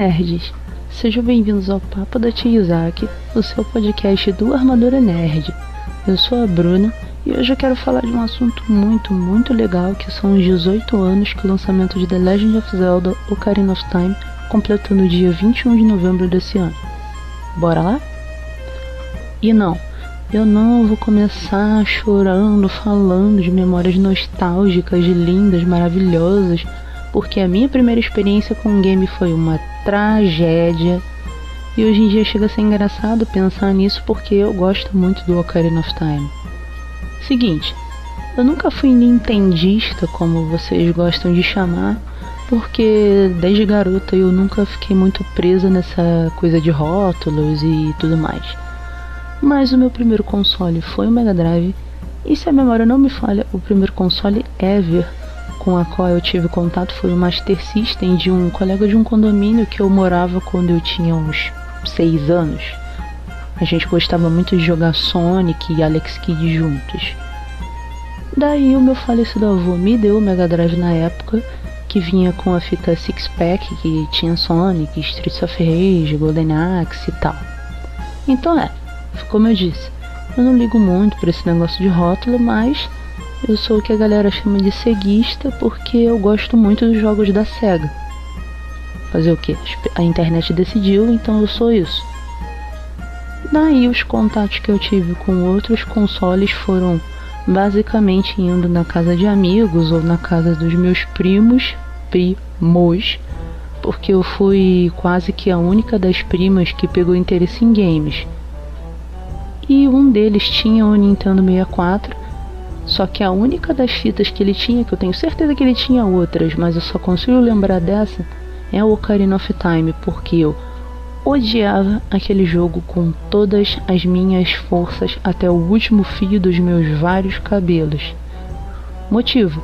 Nerds? Sejam bem-vindos ao Papo da Tia Isaac, o seu podcast do Armadura Nerd. Eu sou a Bruna e hoje eu quero falar de um assunto muito, muito legal que são os 18 anos que o lançamento de The Legend of Zelda Ocarina of Time completou no dia 21 de novembro desse ano. Bora lá? E não, eu não vou começar chorando, falando de memórias nostálgicas, lindas, maravilhosas porque a minha primeira experiência com o game foi uma tragédia. E hoje em dia chega a ser engraçado pensar nisso porque eu gosto muito do Ocarina of Time. Seguinte, eu nunca fui nintendista, como vocês gostam de chamar, porque desde garota eu nunca fiquei muito presa nessa coisa de rótulos e tudo mais. Mas o meu primeiro console foi o Mega Drive, e se a memória não me falha, o primeiro console ever com a qual eu tive contato foi o Master System de um colega de um condomínio que eu morava quando eu tinha uns 6 anos. A gente gostava muito de jogar Sonic e Alex Kidd juntos. Daí o meu falecido avô me deu o Mega Drive na época, que vinha com a fita Six Pack, que tinha Sonic, Streets of Rage, Golden Axe e tal. Então é, como eu disse, eu não ligo muito para esse negócio de rótulo, mas eu sou o que a galera chama de ceguista porque eu gosto muito dos jogos da SEGA. Fazer o que? A internet decidiu, então eu sou isso. Daí os contatos que eu tive com outros consoles foram basicamente indo na casa de amigos ou na casa dos meus primos, primos, porque eu fui quase que a única das primas que pegou interesse em games. E um deles tinha o Nintendo 64 só que a única das fitas que ele tinha, que eu tenho certeza que ele tinha outras, mas eu só consigo lembrar dessa, é o Ocarina of Time, porque eu odiava aquele jogo com todas as minhas forças até o último fio dos meus vários cabelos. Motivo: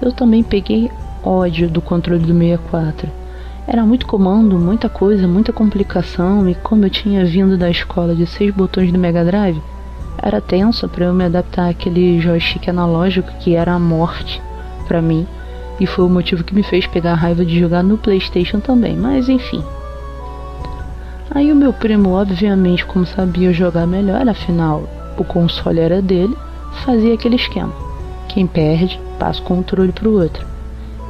eu também peguei ódio do controle do 64. Era muito comando, muita coisa, muita complicação, e como eu tinha vindo da escola de seis botões do Mega Drive, era tenso para eu me adaptar àquele joystick analógico que era a morte para mim. E foi o motivo que me fez pegar a raiva de jogar no PlayStation também, mas enfim. Aí o meu primo, obviamente, como sabia jogar melhor, afinal o console era dele, fazia aquele esquema. Quem perde, passa o controle pro outro.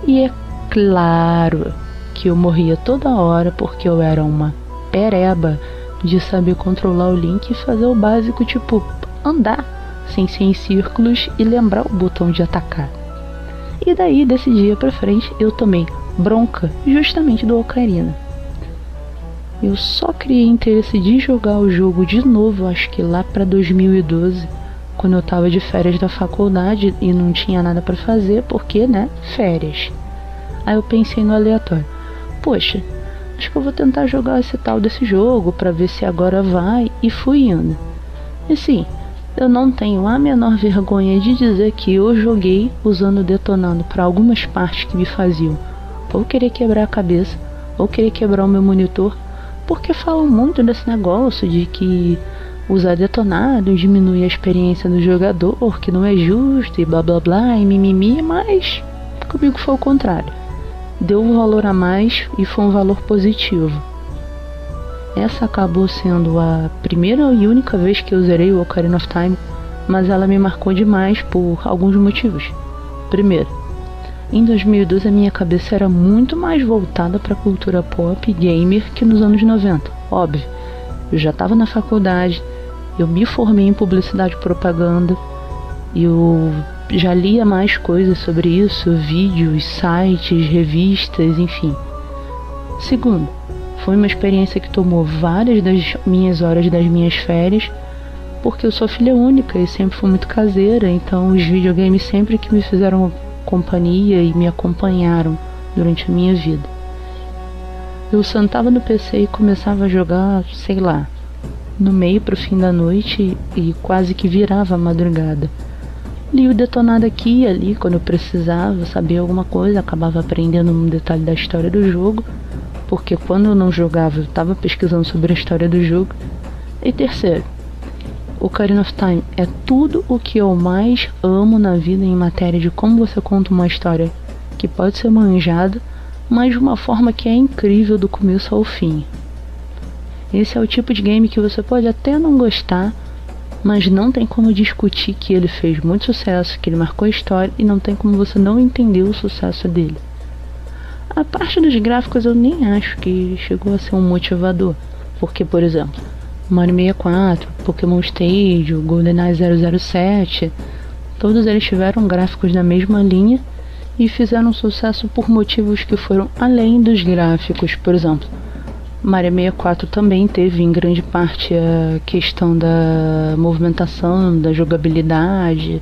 E é claro que eu morria toda hora porque eu era uma pereba de saber controlar o Link e fazer o básico, tipo, andar sem ser em círculos e lembrar o botão de atacar. E daí, desse dia pra frente, eu tomei bronca justamente do Ocarina. Eu só criei interesse de jogar o jogo de novo, acho que lá para 2012, quando eu tava de férias da faculdade e não tinha nada para fazer, porque, né, férias. Aí eu pensei no aleatório. Poxa, acho que eu vou tentar jogar esse tal desse jogo para ver se agora vai e fui indo. E sim, eu não tenho a menor vergonha de dizer que eu joguei usando detonando para algumas partes que me faziam ou querer quebrar a cabeça ou querer quebrar o meu monitor, porque falam muito desse negócio de que usar detonado diminui a experiência do jogador, que não é justo e blá blá blá e mimimi, mas comigo foi o contrário. Deu um valor a mais e foi um valor positivo. Essa acabou sendo a primeira e única vez que eu zerei o Ocarina of Time, mas ela me marcou demais por alguns motivos. Primeiro, em 2012 a minha cabeça era muito mais voltada para a cultura pop e gamer que nos anos 90. Óbvio, eu já estava na faculdade, eu me formei em publicidade e propaganda, eu já lia mais coisas sobre isso, vídeos, sites, revistas, enfim. Segundo, foi uma experiência que tomou várias das minhas horas das minhas férias, porque eu sou filha única e sempre fui muito caseira, então os videogames sempre que me fizeram companhia e me acompanharam durante a minha vida. Eu sentava no PC e começava a jogar, sei lá, no meio para o fim da noite e quase que virava a madrugada. Li o detonado aqui e ali quando eu precisava saber alguma coisa, acabava aprendendo um detalhe da história do jogo, porque quando eu não jogava eu estava pesquisando sobre a história do jogo. E terceiro, Ocarina of Time é tudo o que eu mais amo na vida em matéria de como você conta uma história que pode ser manjada, mas de uma forma que é incrível do começo ao fim. Esse é o tipo de game que você pode até não gostar, mas não tem como discutir que ele fez muito sucesso, que ele marcou a história e não tem como você não entender o sucesso dele. A parte dos gráficos eu nem acho que chegou a ser um motivador, porque, por exemplo, Mario 64, Pokémon Stadium, GoldenEye 007, todos eles tiveram gráficos da mesma linha e fizeram sucesso por motivos que foram além dos gráficos, por exemplo. Mario 64 também teve em grande parte a questão da movimentação, da jogabilidade,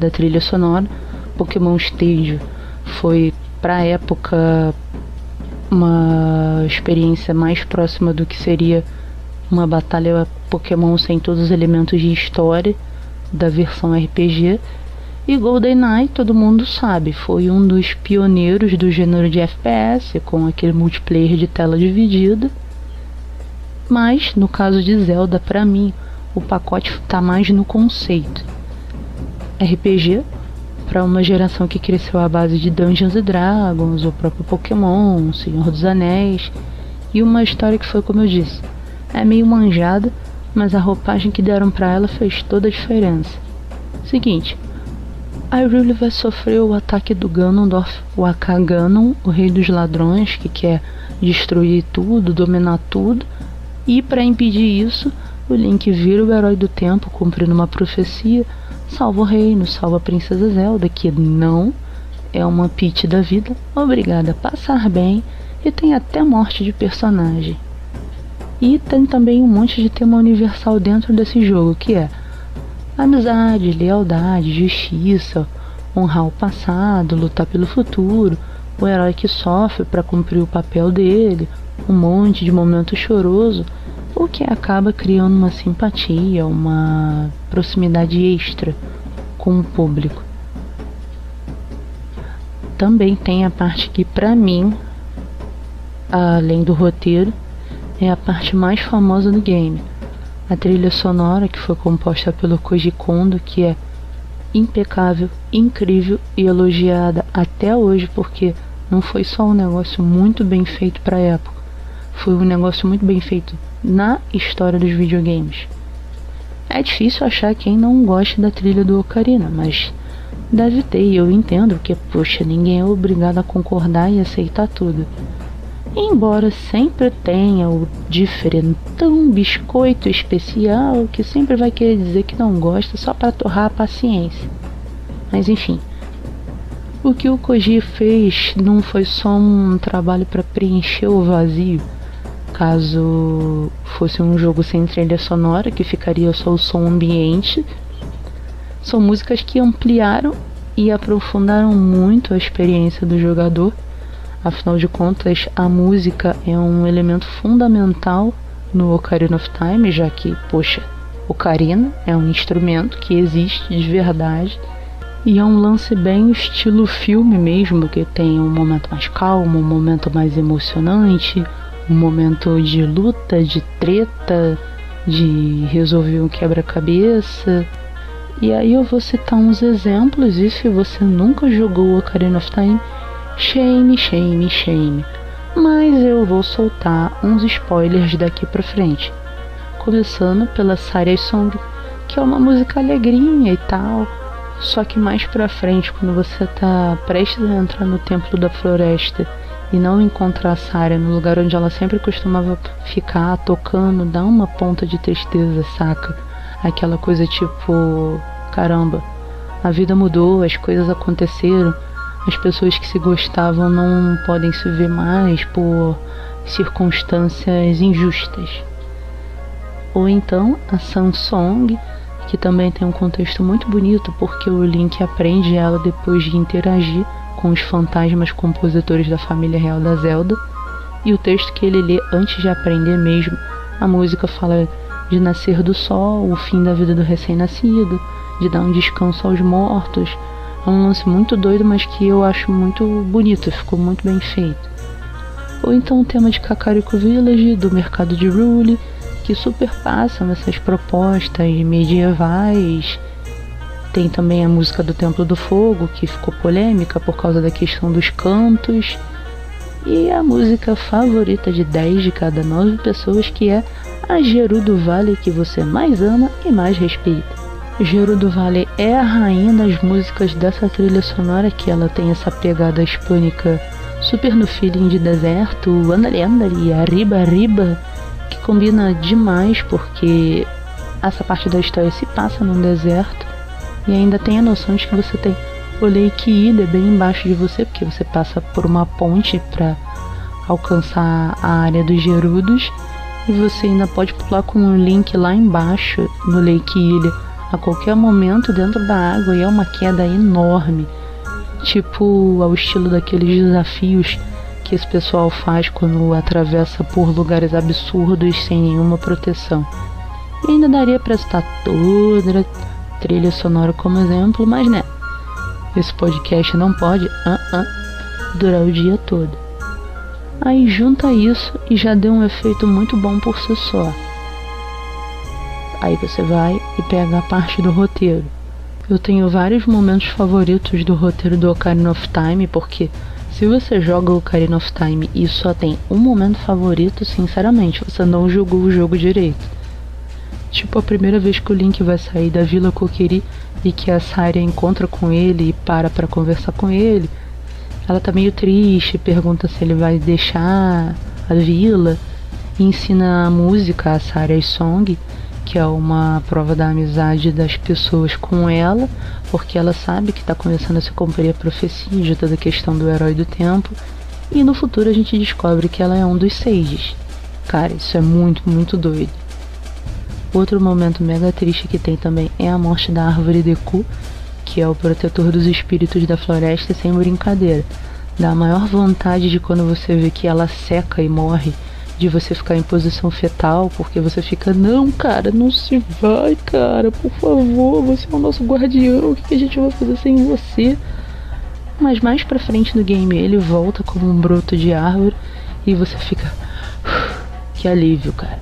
da trilha sonora. Pokémon Stadium foi para a época uma experiência mais próxima do que seria uma batalha Pokémon sem todos os elementos de história da versão RPG. E GoldenEye, todo mundo sabe, foi um dos pioneiros do gênero de FPS, com aquele multiplayer de tela dividida. Mas, no caso de Zelda, para mim, o pacote está mais no conceito. RPG, para uma geração que cresceu à base de Dungeons and Dragons, o próprio Pokémon, Senhor dos Anéis, e uma história que foi como eu disse, é meio manjada, mas a roupagem que deram para ela fez toda a diferença. Seguinte, Hyrule vai sofrer o ataque do Ganondorf, o Akaganon, o rei dos ladrões, que quer destruir tudo, dominar tudo. E para impedir isso, o Link vira o herói do tempo, cumprindo uma profecia, salva o reino, salva a princesa Zelda, que não é uma Peach da vida, obrigada a passar bem e tem até morte de personagem. E tem também um monte de tema universal dentro desse jogo, que é Amizade, lealdade, justiça, honrar o passado, lutar pelo futuro, o herói que sofre para cumprir o papel dele, um monte de momento choroso, o que acaba criando uma simpatia, uma proximidade extra com o público. Também tem a parte que para mim, além do roteiro, é a parte mais famosa do game a trilha sonora que foi composta pelo Koji Kondo, que é impecável, incrível e elogiada até hoje, porque não foi só um negócio muito bem feito para a época, foi um negócio muito bem feito na história dos videogames. É difícil achar quem não goste da trilha do Ocarina, mas deve ter, e eu entendo que, poxa, ninguém é obrigado a concordar e aceitar tudo. Embora sempre tenha o diferentão biscoito especial que sempre vai querer dizer que não gosta só para torrar a paciência. Mas enfim, o que o Koji fez não foi só um trabalho para preencher o vazio. Caso fosse um jogo sem trilha sonora, que ficaria só o som ambiente, são músicas que ampliaram e aprofundaram muito a experiência do jogador Afinal de contas, a música é um elemento fundamental no Ocarina of Time, já que, poxa, ocarina é um instrumento que existe de verdade e é um lance bem estilo filme mesmo, que tem um momento mais calmo, um momento mais emocionante, um momento de luta, de treta, de resolver um quebra-cabeça. E aí eu vou citar uns exemplos e se você nunca jogou Ocarina of Time, Shame, shame, shame. Mas eu vou soltar uns spoilers daqui pra frente. Começando pela Saria Song, que é uma música alegrinha e tal. Só que mais pra frente, quando você tá prestes a entrar no Templo da Floresta e não encontrar a Saria no lugar onde ela sempre costumava ficar tocando, dá uma ponta de tristeza, saca? Aquela coisa tipo, caramba, a vida mudou, as coisas aconteceram as pessoas que se gostavam não podem se ver mais por circunstâncias injustas. Ou então a Samsung, que também tem um contexto muito bonito, porque o Link aprende ela depois de interagir com os fantasmas compositores da família real da Zelda. E o texto que ele lê antes de aprender mesmo, a música fala de nascer do sol, o fim da vida do recém-nascido, de dar um descanso aos mortos. Um lance muito doido, mas que eu acho muito bonito, ficou muito bem feito. Ou então o tema de Kakariko Village, do mercado de Rule, que superpassam essas propostas medievais tem também a música do Templo do Fogo, que ficou polêmica por causa da questão dos cantos. E a música favorita de 10 de cada 9 pessoas, que é a Gerudo Vale, que você mais ama e mais respeita. Gerudo Vale é a rainha das músicas dessa trilha sonora, que ela tem essa pegada hispânica super no feeling de deserto, andale andale, arriba arriba, que combina demais porque essa parte da história se passa num deserto e ainda tem a noção de que você tem o Lake Ida bem embaixo de você, porque você passa por uma ponte para alcançar a área dos Gerudos. E você ainda pode pular com um link lá embaixo no Lake Ilha a qualquer momento dentro da água e é uma queda enorme. Tipo ao estilo daqueles desafios que esse pessoal faz quando atravessa por lugares absurdos sem nenhuma proteção. E ainda daria para estar toda trilha sonora como exemplo, mas né, esse podcast não pode uh -uh, durar o dia todo. Aí junta isso e já deu um efeito muito bom por si só. Aí você vai e pega a parte do roteiro. Eu tenho vários momentos favoritos do roteiro do Ocarina of Time, porque se você joga o Ocarina of Time e só tem um momento favorito, sinceramente, você não jogou o jogo direito. Tipo a primeira vez que o Link vai sair da Vila Kokiri e que a Saria encontra com ele e para para conversar com ele. Ela tá meio triste, pergunta se ele vai deixar a vila e ensina a música a Saria Song, que é uma prova da amizade das pessoas com ela, porque ela sabe que está começando a se cumprir a profecia de toda a questão do herói do tempo. E no futuro a gente descobre que ela é um dos Sages. Cara, isso é muito, muito doido. Outro momento mega triste que tem também é a morte da árvore Deku, que é o protetor dos espíritos da floresta, sem brincadeira. Dá a maior vontade de quando você vê que ela seca e morre, de você ficar em posição fetal, porque você fica, não, cara, não se vai, cara, por favor, você é o nosso guardião, o que a gente vai fazer sem você? Mas mais pra frente no game ele volta como um broto de árvore e você fica. Que alívio, cara.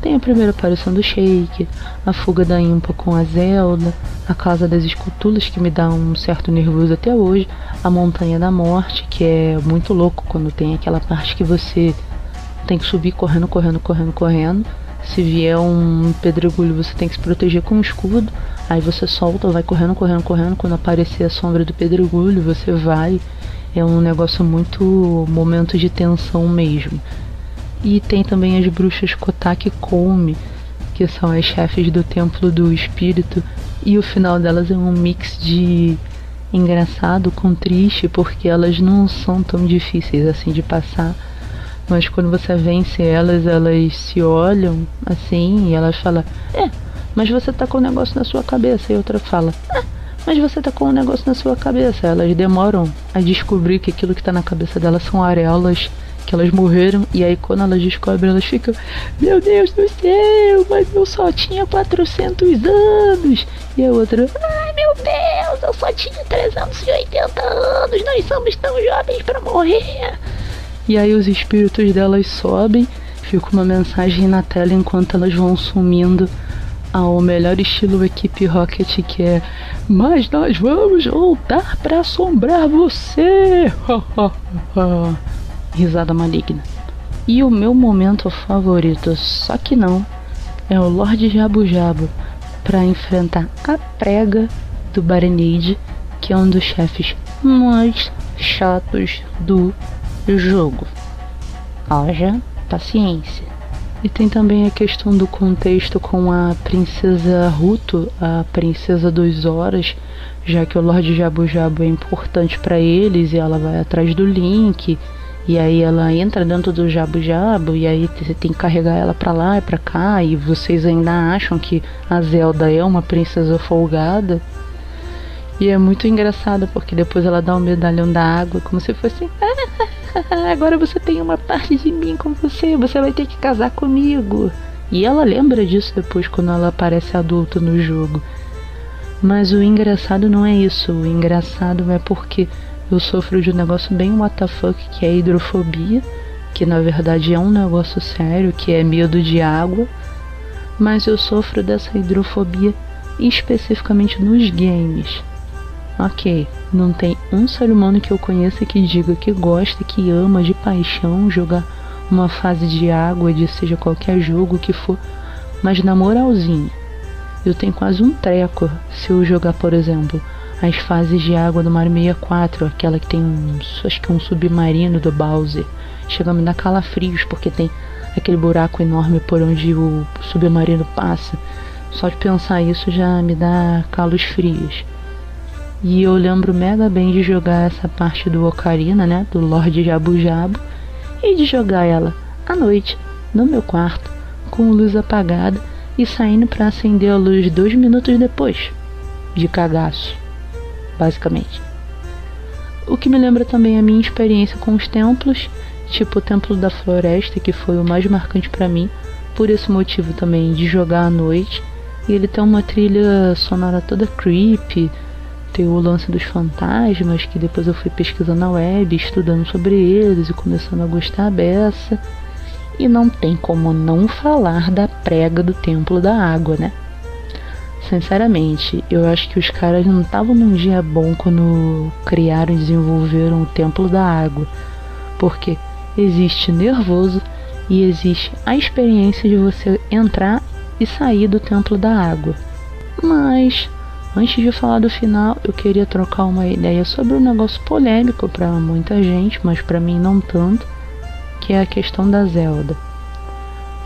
Tem a primeira aparição do Shake, a fuga da Impa com a Zelda, a Casa das Esculturas, que me dá um certo nervoso até hoje, a Montanha da Morte, que é muito louco quando tem aquela parte que você tem que subir correndo, correndo, correndo, correndo. Se vier um pedregulho, você tem que se proteger com um escudo. Aí você solta, vai correndo, correndo, correndo. Quando aparecer a sombra do pedregulho, você vai. É um negócio muito momento de tensão mesmo. E tem também as bruxas Kotak Kome, que são as chefes do Templo do Espírito. E o final delas é um mix de engraçado com triste, porque elas não são tão difíceis assim de passar. Mas quando você vence elas, elas se olham assim e elas falam: É, mas você tá com um negócio na sua cabeça. E outra fala: É, mas você tá com um negócio na sua cabeça. Elas demoram a descobrir que aquilo que tá na cabeça delas são areolas que elas morreram e aí quando elas descobrem elas ficam meu Deus do céu, mas eu só tinha 400 anos e a outra, ai meu Deus, eu só tinha 380 anos, nós somos tão jovens para morrer. E aí os espíritos delas sobem, fica uma mensagem na tela enquanto elas vão sumindo ao melhor estilo equipe Rocket que é mas nós vamos voltar para assombrar você risada maligna. E o meu momento favorito, só que não, é o Lorde Jabu Jabu para enfrentar a prega do Barenade, que é um dos chefes mais chatos do jogo. Haja paciência. E tem também a questão do contexto com a princesa Ruto, a princesa dos Horas, já que o Lorde Jabu Jabu é importante para eles e ela vai atrás do Link E aí ela entra dentro do Jabu Jabu e aí você tem que carregar ela pra lá e pra cá e vocês ainda acham que a Zelda é uma princesa folgada. E é muito engraçado porque depois ela dá um medalhão da água como se fosse ah, agora você tem uma parte de mim com você, você vai ter que casar comigo. E ela lembra disso depois quando ela aparece adulta no jogo. Mas o engraçado não é isso, o engraçado é porque eu sofro de um negócio bem WTF que é hidrofobia, que na verdade é um negócio sério, que é medo de água, mas eu sofro dessa hidrofobia especificamente nos games. Ok, não tem um ser humano que eu conheça que diga que gosta, que ama de paixão jogar uma fase de água, de seja qualquer jogo que for, mas na moralzinha, eu tenho quase um treco se eu jogar, por exemplo, as fases de água do Mario 64, aquela que tem um, acho que um submarino do Bowser. Chega a me dar calafrios porque tem aquele buraco enorme por onde o submarino passa. Só de pensar isso já me dá calos frios. E eu lembro mega bem de jogar essa parte do Ocarina, né, do Lorde Jabu Jabu, e de jogar ela à noite no meu quarto com luz apagada e saindo para acender a luz dois minutos depois, de cagaço basicamente. O que me lembra também a minha experiência com os templos, tipo o Templo da Floresta, que foi o mais marcante para mim, por esse motivo também de jogar à noite. E ele tem uma trilha sonora toda creepy, tem o lance dos fantasmas, que depois eu fui pesquisando na web, estudando sobre eles e começando a gostar dessa. E não tem como não falar da prega do Templo da Água, né? Sinceramente, eu acho que os caras não estavam num dia bom quando criaram e desenvolveram o Templo da Água. Porque existe nervoso e existe a experiência de você entrar e sair do Templo da Água. Mas, antes de falar do final, eu queria trocar uma ideia sobre um negócio polêmico para muita gente, mas para mim não tanto, que é a questão da Zelda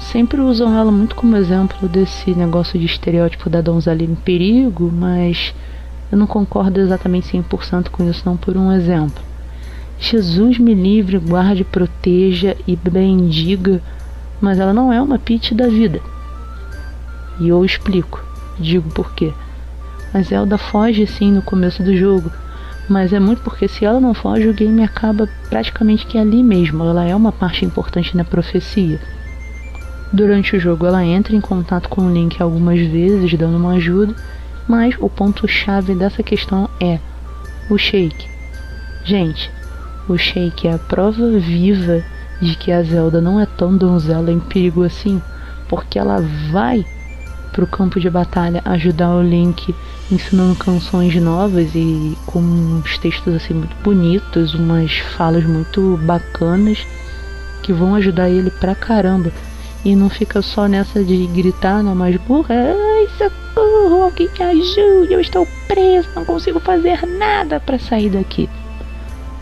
sempre usam ela muito como exemplo desse negócio de estereótipo da donzela em perigo, mas eu não concordo exatamente 100% com isso, não por um exemplo. Jesus me livre, guarde, proteja e bendiga, mas ela não é uma Peach da vida. E eu explico, digo por quê. A Zelda foge sim no começo do jogo, mas é muito porque se ela não foge, o game acaba praticamente que ali mesmo. Ela é uma parte importante na profecia. Durante o jogo, ela entra em contato com o Link algumas vezes, dando uma ajuda, mas o ponto-chave dessa questão é o Shake. Gente, o Shake é a prova viva de que a Zelda não é tão donzela em perigo assim, porque ela vai pro campo de batalha ajudar o Link ensinando canções novas e com uns textos assim muito bonitos, umas falas muito bacanas que vão ajudar ele pra caramba e não fica só nessa de gritar na mais burra. Ai, socorro, alguém me ajude, eu estou preso, não consigo fazer nada para sair daqui.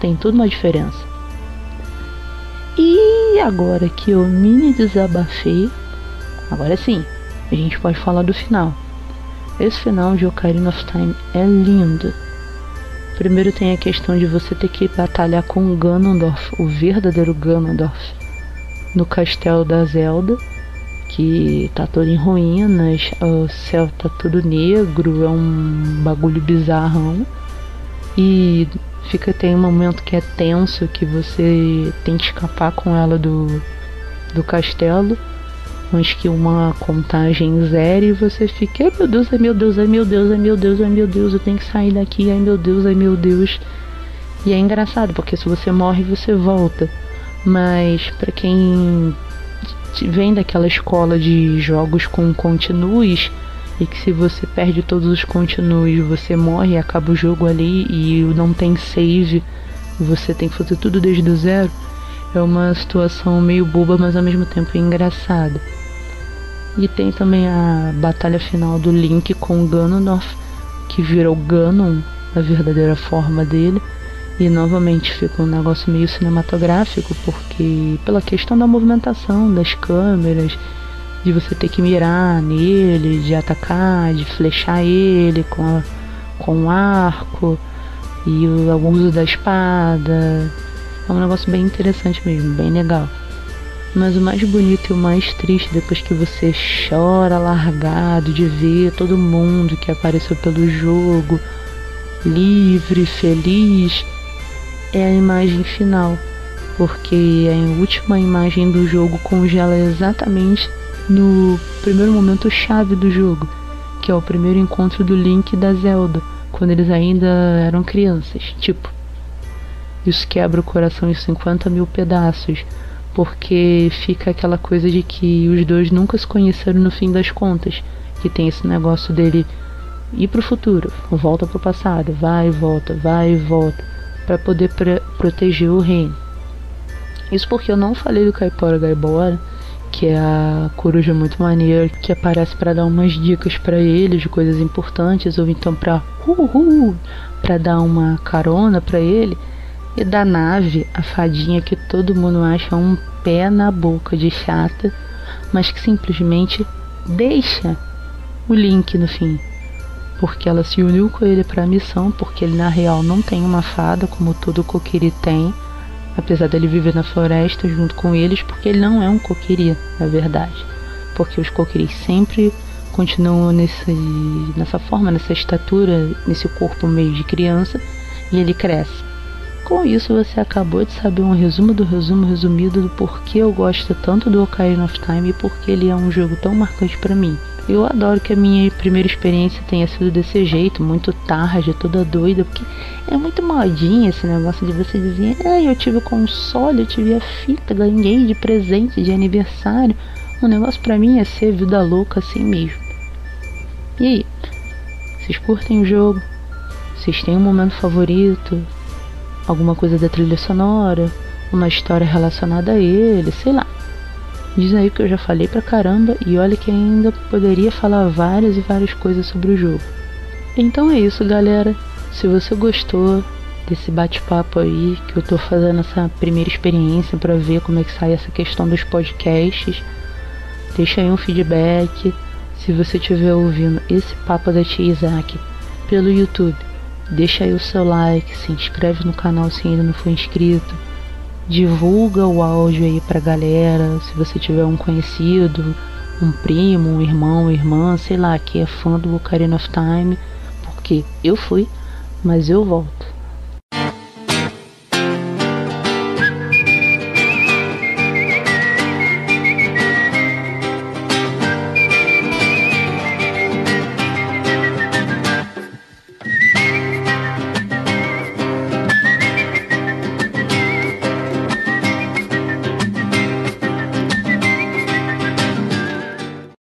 Tem tudo uma diferença. E agora que eu mini desabafei, agora sim, a gente pode falar do final. Esse final de Ocarina of Time é lindo. Primeiro tem a questão de você ter que batalhar com o Ganondorf, o verdadeiro Ganondorf no castelo da Zelda, que tá todo em ruínas, o céu tá todo negro, é um bagulho bizarrão. E fica tem um momento que é tenso que você tem que escapar com ela do, do castelo. Mas que uma contagem zero e você fica, ai meu Deus, ai meu Deus, ai meu Deus, ai meu Deus, ai meu Deus, eu tenho que sair daqui, ai meu Deus, ai meu Deus. E é engraçado, porque se você morre, você volta. Mas para quem vem daquela escola de jogos com continues e que se você perde todos os continues, você morre, acaba o jogo ali e não tem save, você tem que fazer tudo desde o zero. É uma situação meio boba, mas ao mesmo tempo engraçada. E tem também a batalha final do Link com o Ganondorf, que virou Ganon, a verdadeira forma dele. E novamente fica um negócio meio cinematográfico, porque pela questão da movimentação das câmeras, de você ter que mirar nele, de atacar, de flechar ele com, a, com o arco, e o, o uso da espada. É um negócio bem interessante mesmo, bem legal. Mas o mais bonito e o mais triste, depois que você chora largado de ver todo mundo que apareceu pelo jogo, livre, feliz, é a imagem final. Porque a última imagem do jogo congela exatamente no primeiro momento chave do jogo, que é o primeiro encontro do Link e da Zelda, quando eles ainda eram crianças. Tipo, isso quebra o coração em 50 mil pedaços porque fica aquela coisa de que os dois nunca se conheceram no fim das contas, que tem esse negócio dele ir pro futuro, volta pro passado, vai e volta, vai e volta, para poder proteger o reino. Isso porque eu não falei do Caipora Gaibora, que é a coruja muito maneira, que aparece para dar umas dicas para ele de coisas importantes, ou então para uhul, para dar uma carona para ele e da nave, a fadinha que todo mundo acha um pé na boca de chata, mas que simplesmente deixa o Link no fim. Porque ela se uniu com ele para a missão, porque ele na real não tem uma fada como todo coquiri tem, apesar dele viver na floresta junto com eles, porque ele não é um coquiri, na verdade. Porque os coquiris sempre continuam nesse, nessa forma, nessa estatura, nesse corpo meio de criança, e ele cresce. Com isso, você acabou de saber um resumo do resumo resumido do porquê eu gosto tanto do Ocarina of Time e porque ele é um jogo tão marcante para mim. Eu adoro que a minha primeira experiência tenha sido desse jeito, muito tarde, toda doida, porque é muito modinha esse negócio de você dizer, ah, eu tive o console, eu tive a fita, ganhei de presente de aniversário. O negócio para mim é ser vida louca assim mesmo. E aí? Vocês curtem o jogo? Vocês têm um momento favorito? Alguma coisa da trilha sonora, uma história relacionada a ele, sei lá. Diz aí que eu já falei pra caramba e olha que ainda poderia falar várias e várias coisas sobre o jogo. Então é isso, galera. Se você gostou desse bate-papo aí, que eu tô fazendo essa primeira experiência para ver como é que sai essa questão dos podcasts, deixa aí um feedback. Se você estiver ouvindo esse papo da tia Isaac pelo YouTube, Deixa aí o seu like, se inscreve no canal se ainda não for inscrito. Divulga o áudio aí pra galera, se você tiver um conhecido, um primo, um irmão, irmã, sei lá, que é fã do Ocarina of Time, porque eu fui, mas eu volto.